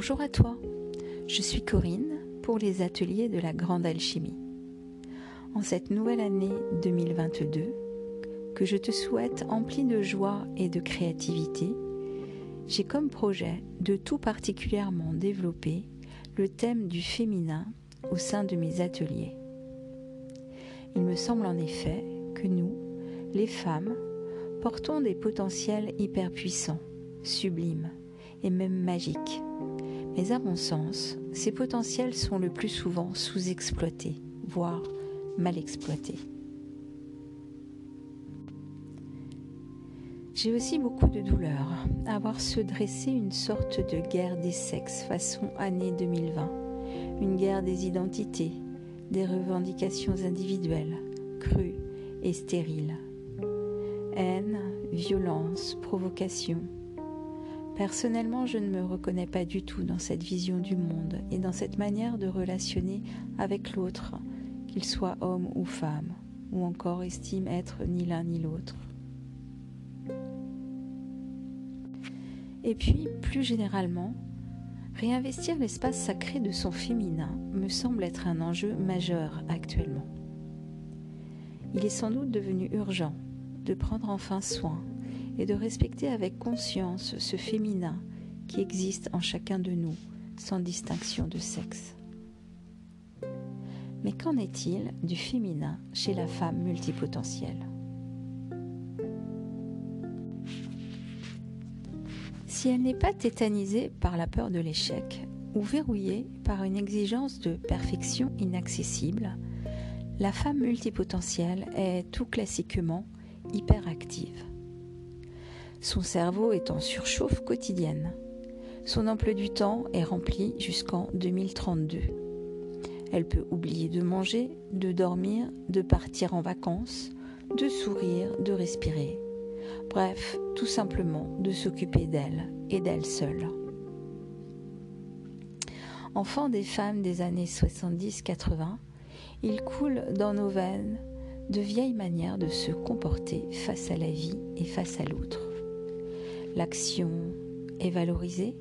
Bonjour à toi, je suis Corinne pour les ateliers de la Grande Alchimie. En cette nouvelle année 2022, que je te souhaite emplie de joie et de créativité, j'ai comme projet de tout particulièrement développer le thème du féminin au sein de mes ateliers. Il me semble en effet que nous, les femmes, portons des potentiels hyper puissants, sublimes et même magiques. Mais à mon sens, ces potentiels sont le plus souvent sous-exploités, voire mal exploités. J'ai aussi beaucoup de douleur à voir se dresser une sorte de guerre des sexes façon année 2020, une guerre des identités, des revendications individuelles, crues et stériles. Haine, violence, provocation. Personnellement, je ne me reconnais pas du tout dans cette vision du monde et dans cette manière de relationner avec l'autre, qu'il soit homme ou femme, ou encore estime être ni l'un ni l'autre. Et puis, plus généralement, réinvestir l'espace sacré de son féminin me semble être un enjeu majeur actuellement. Il est sans doute devenu urgent de prendre enfin soin et de respecter avec conscience ce féminin qui existe en chacun de nous, sans distinction de sexe. Mais qu'en est-il du féminin chez la femme multipotentielle? Si elle n'est pas tétanisée par la peur de l'échec ou verrouillée par une exigence de perfection inaccessible, la femme multipotentielle est tout classiquement hyperactive. Son cerveau est en surchauffe quotidienne. Son emploi du temps est rempli jusqu'en 2032. Elle peut oublier de manger, de dormir, de partir en vacances, de sourire, de respirer. Bref, tout simplement de s'occuper d'elle et d'elle seule. Enfant des femmes des années 70-80, il coule dans nos veines de vieilles manières de se comporter face à la vie et face à l'autre. L'action est valorisée,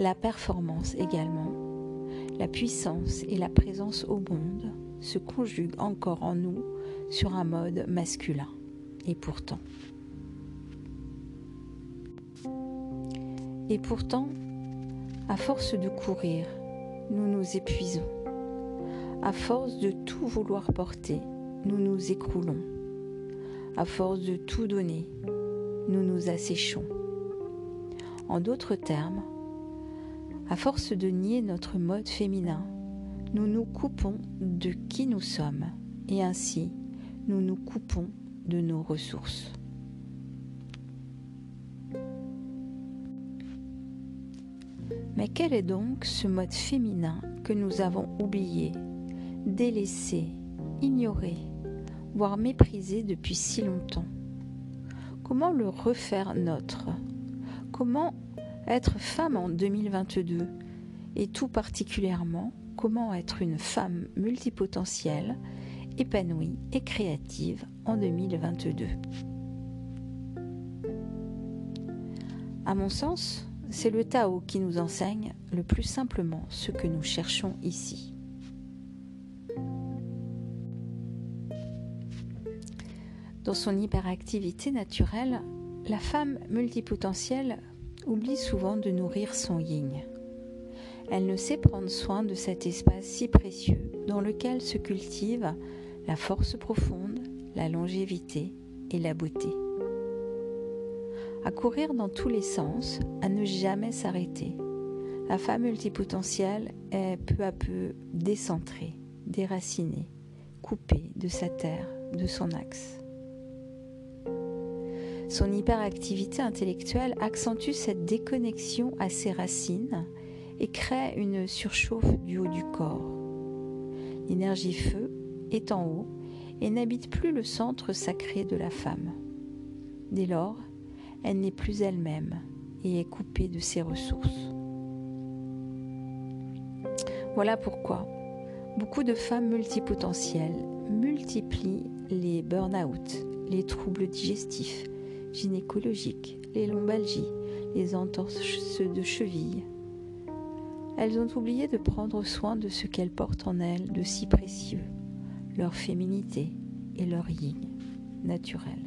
la performance également, la puissance et la présence au monde se conjuguent encore en nous sur un mode masculin. Et pourtant, Et pourtant, à force de courir, nous nous épuisons. À force de tout vouloir porter, nous nous écroulons. À force de tout donner, nous nous asséchons. En d'autres termes, à force de nier notre mode féminin, nous nous coupons de qui nous sommes et ainsi nous nous coupons de nos ressources. Mais quel est donc ce mode féminin que nous avons oublié, délaissé, ignoré, voire méprisé depuis si longtemps? Comment le refaire nôtre Comment être femme en 2022 et tout particulièrement comment être une femme multipotentielle, épanouie et créative en 2022 À mon sens, c'est le Tao qui nous enseigne le plus simplement ce que nous cherchons ici. Dans son hyperactivité naturelle, la femme multipotentielle oublie souvent de nourrir son yin. Elle ne sait prendre soin de cet espace si précieux dans lequel se cultive la force profonde, la longévité et la beauté à courir dans tous les sens, à ne jamais s'arrêter. La femme multipotentielle est peu à peu décentrée, déracinée, coupée de sa terre, de son axe. Son hyperactivité intellectuelle accentue cette déconnexion à ses racines et crée une surchauffe du haut du corps. L'énergie feu est en haut et n'habite plus le centre sacré de la femme. Dès lors, elle n'est plus elle-même et est coupée de ses ressources. Voilà pourquoi beaucoup de femmes multipotentielles multiplient les burn-out, les troubles digestifs, gynécologiques, les lombalgies, les entorses de cheville, elles ont oublié de prendre soin de ce qu'elles portent en elles de si précieux, leur féminité et leur yin naturel.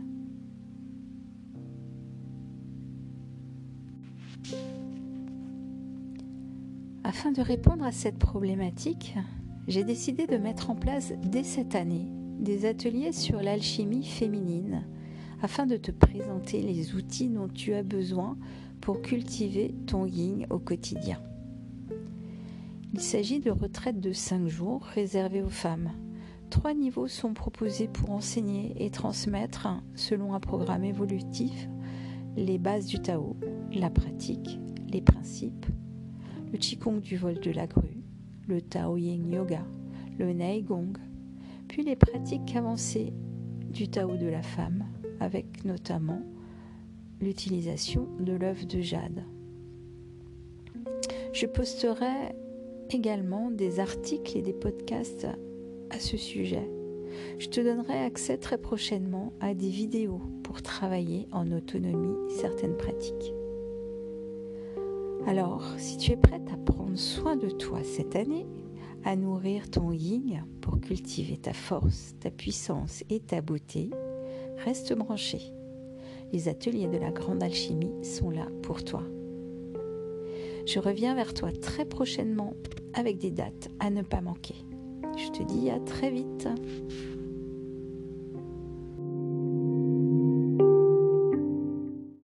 Afin de répondre à cette problématique, j'ai décidé de mettre en place dès cette année des ateliers sur l'alchimie féminine afin de te présenter les outils dont tu as besoin pour cultiver ton yin au quotidien. Il s'agit de retraites de 5 jours réservées aux femmes. Trois niveaux sont proposés pour enseigner et transmettre, selon un programme évolutif, les bases du Tao, la pratique, les principes, le Qigong du vol de la grue, le Tao Yin Yoga, le Neigong, puis les pratiques avancées du Tao de la femme, avec notamment l'utilisation de l'œuf de jade. Je posterai également des articles et des podcasts à ce sujet. Je te donnerai accès très prochainement à des vidéos pour travailler en autonomie certaines pratiques. Alors, si tu es prête à prendre soin de toi cette année, à nourrir ton yin pour cultiver ta force, ta puissance et ta beauté, reste branché. Les ateliers de la grande alchimie sont là pour toi. Je reviens vers toi très prochainement avec des dates à ne pas manquer. Je te dis à très vite.